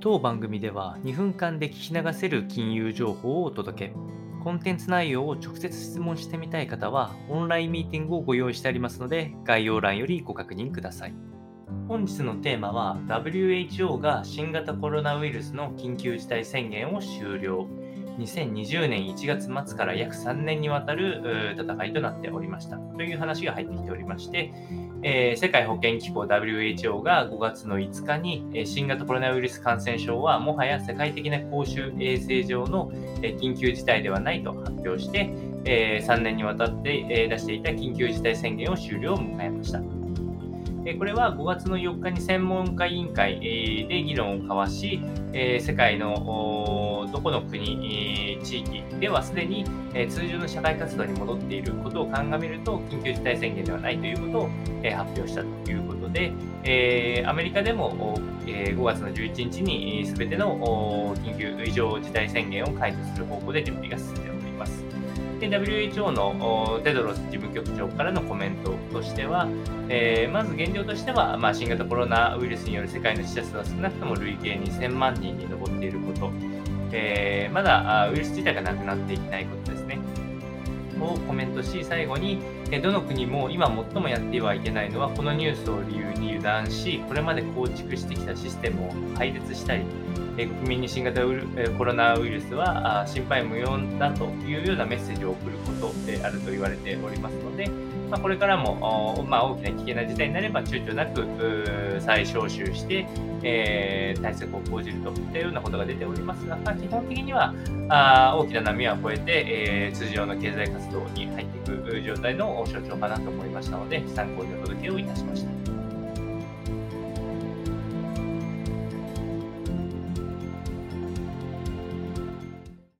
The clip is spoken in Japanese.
当番組では2分間で聞き流せる金融情報をお届け。コンテンツ内容を直接質問してみたい方は、オンラインミーティングをご用意してありますので、概要欄よりご確認ください。本日のテーマは、WHO が新型コロナウイルスの緊急事態宣言を終了。2020年1月末から約3年にわたる戦いとなっておりましたという話が入ってきておりまして、えー、世界保健機構 WHO が5月の5日に、えー、新型コロナウイルス感染症はもはや世界的な公衆衛生上の、えー、緊急事態ではないと発表して、え3年にわたって、え出していた緊急事態宣言を終了を迎えました。これは5月の4日に専門家委員会で議論を交わし、世界のどこの国、地域ではすでに通常の社会活動に戻っていることを鑑みると、緊急事態宣言ではないということを発表したということで、アメリカでも5月の11日に全ての緊急異常事態宣言を解除する方向で準備が進んでおります。WHO のテドロス事務局長からのコメントとしては、えー、まず現状としては、まあ、新型コロナウイルスによる世界の死者数は少なくとも累計2000万人に上っていること、えー、まだウイルス自体がなくなっていないことですね。をコメントし、最後に、どの国も今最もやってはいけないのは、このニュースを理由に油断し、これまで構築してきたシステムを廃絶したり、国民に新型コロナウイルスは心配無用だというようなメッセージを送ることであると言われておりますので、まあ、これからも、まあ、大きな危険な事態になれば躊躇なく再招集して、えー、対策を講じるといったようなことが出ておりますが、まあ、基本的にはあ大きな波は越えて、えー、通常の経済活動に入っていく状態の象徴かなと思いましたので参考にお届けをいたしました。